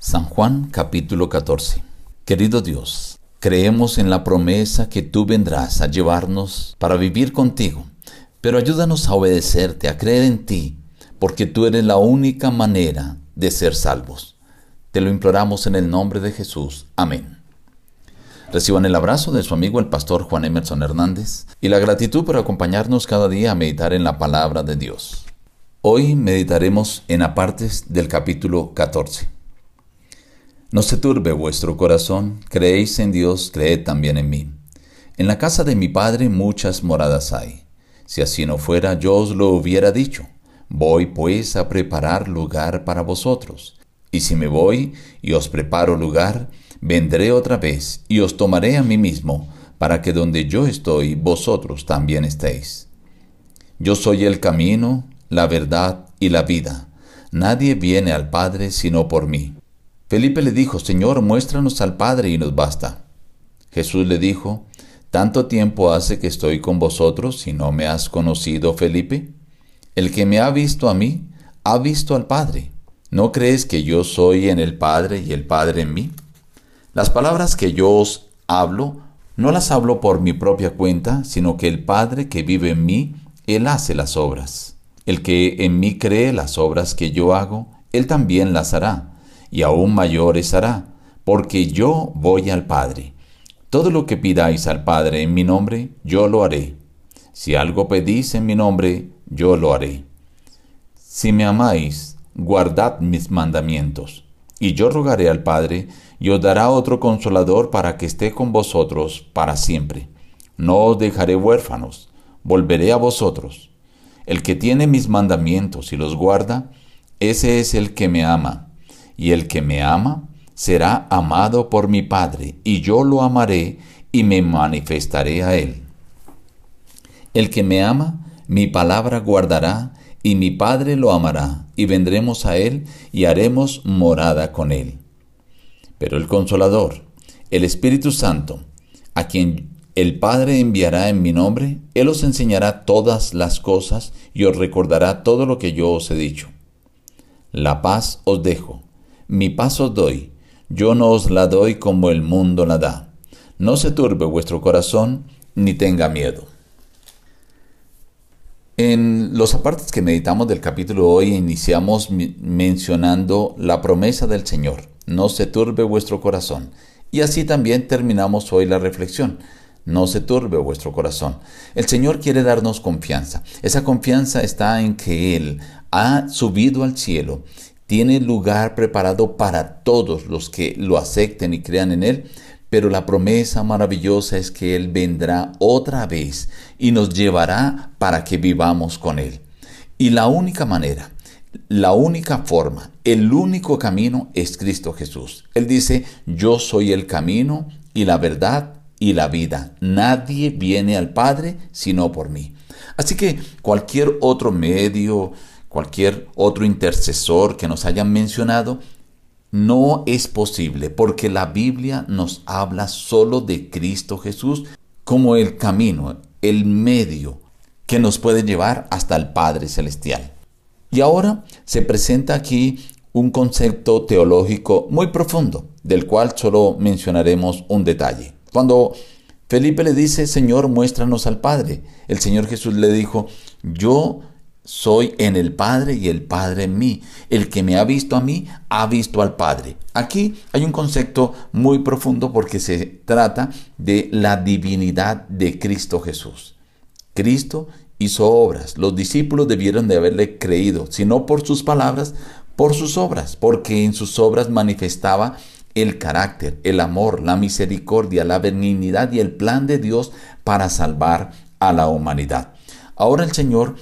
San Juan capítulo 14 Querido Dios, creemos en la promesa que tú vendrás a llevarnos para vivir contigo, pero ayúdanos a obedecerte, a creer en ti, porque tú eres la única manera de ser salvos. Te lo imploramos en el nombre de Jesús. Amén. Reciban el abrazo de su amigo el pastor Juan Emerson Hernández y la gratitud por acompañarnos cada día a meditar en la palabra de Dios. Hoy meditaremos en apartes del capítulo 14. No se turbe vuestro corazón, creéis en Dios, creed también en mí. En la casa de mi Padre muchas moradas hay. Si así no fuera, yo os lo hubiera dicho. Voy pues a preparar lugar para vosotros. Y si me voy y os preparo lugar, vendré otra vez y os tomaré a mí mismo, para que donde yo estoy, vosotros también estéis. Yo soy el camino, la verdad y la vida. Nadie viene al Padre sino por mí. Felipe le dijo, Señor, muéstranos al Padre y nos basta. Jesús le dijo, ¿tanto tiempo hace que estoy con vosotros y no me has conocido, Felipe? El que me ha visto a mí, ha visto al Padre. ¿No crees que yo soy en el Padre y el Padre en mí? Las palabras que yo os hablo, no las hablo por mi propia cuenta, sino que el Padre que vive en mí, Él hace las obras. El que en mí cree las obras que yo hago, Él también las hará y aún mayores hará, porque yo voy al Padre. Todo lo que pidáis al Padre en mi nombre, yo lo haré. Si algo pedís en mi nombre, yo lo haré. Si me amáis, guardad mis mandamientos. Y yo rogaré al Padre, y os dará otro consolador para que esté con vosotros para siempre. No os dejaré huérfanos, volveré a vosotros. El que tiene mis mandamientos y los guarda, ese es el que me ama y el que me ama será amado por mi Padre, y yo lo amaré y me manifestaré a él. El que me ama, mi palabra guardará, y mi Padre lo amará, y vendremos a él y haremos morada con él. Pero el consolador, el Espíritu Santo, a quien el Padre enviará en mi nombre, Él os enseñará todas las cosas y os recordará todo lo que yo os he dicho. La paz os dejo mi paz os doy, yo no os la doy como el mundo la da. No se turbe vuestro corazón, ni tenga miedo. En los apartes que meditamos del capítulo hoy iniciamos mencionando la promesa del Señor, no se turbe vuestro corazón. Y así también terminamos hoy la reflexión. No se turbe vuestro corazón. El Señor quiere darnos confianza. Esa confianza está en que Él ha subido al cielo tiene lugar preparado para todos los que lo acepten y crean en Él, pero la promesa maravillosa es que Él vendrá otra vez y nos llevará para que vivamos con Él. Y la única manera, la única forma, el único camino es Cristo Jesús. Él dice, yo soy el camino y la verdad y la vida. Nadie viene al Padre sino por mí. Así que cualquier otro medio, cualquier otro intercesor que nos hayan mencionado, no es posible porque la Biblia nos habla solo de Cristo Jesús como el camino, el medio que nos puede llevar hasta el Padre Celestial. Y ahora se presenta aquí un concepto teológico muy profundo, del cual solo mencionaremos un detalle. Cuando Felipe le dice, Señor, muéstranos al Padre, el Señor Jesús le dijo, yo soy en el Padre y el Padre en mí. El que me ha visto a mí, ha visto al Padre. Aquí hay un concepto muy profundo porque se trata de la divinidad de Cristo Jesús. Cristo hizo obras. Los discípulos debieron de haberle creído, si no por sus palabras, por sus obras, porque en sus obras manifestaba el carácter, el amor, la misericordia, la benignidad y el plan de Dios para salvar a la humanidad. Ahora el Señor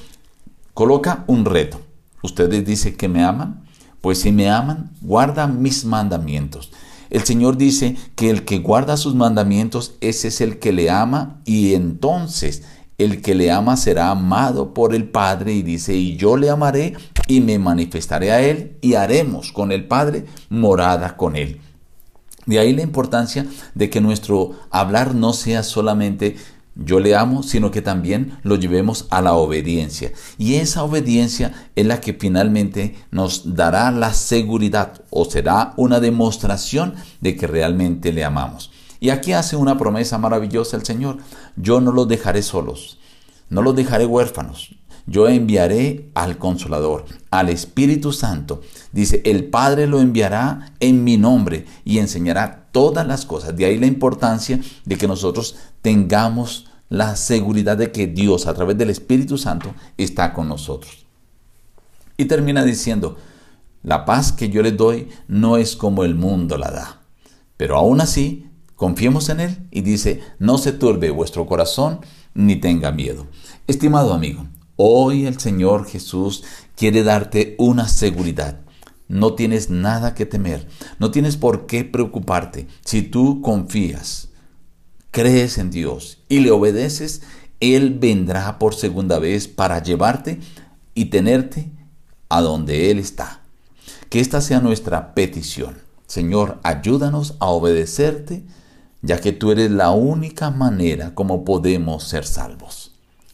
coloca un reto. Ustedes dicen que me aman, pues si me aman, guardan mis mandamientos. El Señor dice que el que guarda sus mandamientos, ese es el que le ama y entonces el que le ama será amado por el Padre y dice, y yo le amaré y me manifestaré a él y haremos con el Padre morada con él. De ahí la importancia de que nuestro hablar no sea solamente yo le amo, sino que también lo llevemos a la obediencia. Y esa obediencia es la que finalmente nos dará la seguridad o será una demostración de que realmente le amamos. Y aquí hace una promesa maravillosa el Señor. Yo no los dejaré solos, no los dejaré huérfanos. Yo enviaré al consolador, al Espíritu Santo. Dice, el Padre lo enviará en mi nombre y enseñará todas las cosas. De ahí la importancia de que nosotros tengamos la seguridad de que Dios a través del Espíritu Santo está con nosotros. Y termina diciendo, la paz que yo les doy no es como el mundo la da. Pero aún así, confiemos en Él y dice, no se turbe vuestro corazón ni tenga miedo. Estimado amigo, Hoy el Señor Jesús quiere darte una seguridad. No tienes nada que temer, no tienes por qué preocuparte. Si tú confías, crees en Dios y le obedeces, Él vendrá por segunda vez para llevarte y tenerte a donde Él está. Que esta sea nuestra petición. Señor, ayúdanos a obedecerte, ya que tú eres la única manera como podemos ser salvos.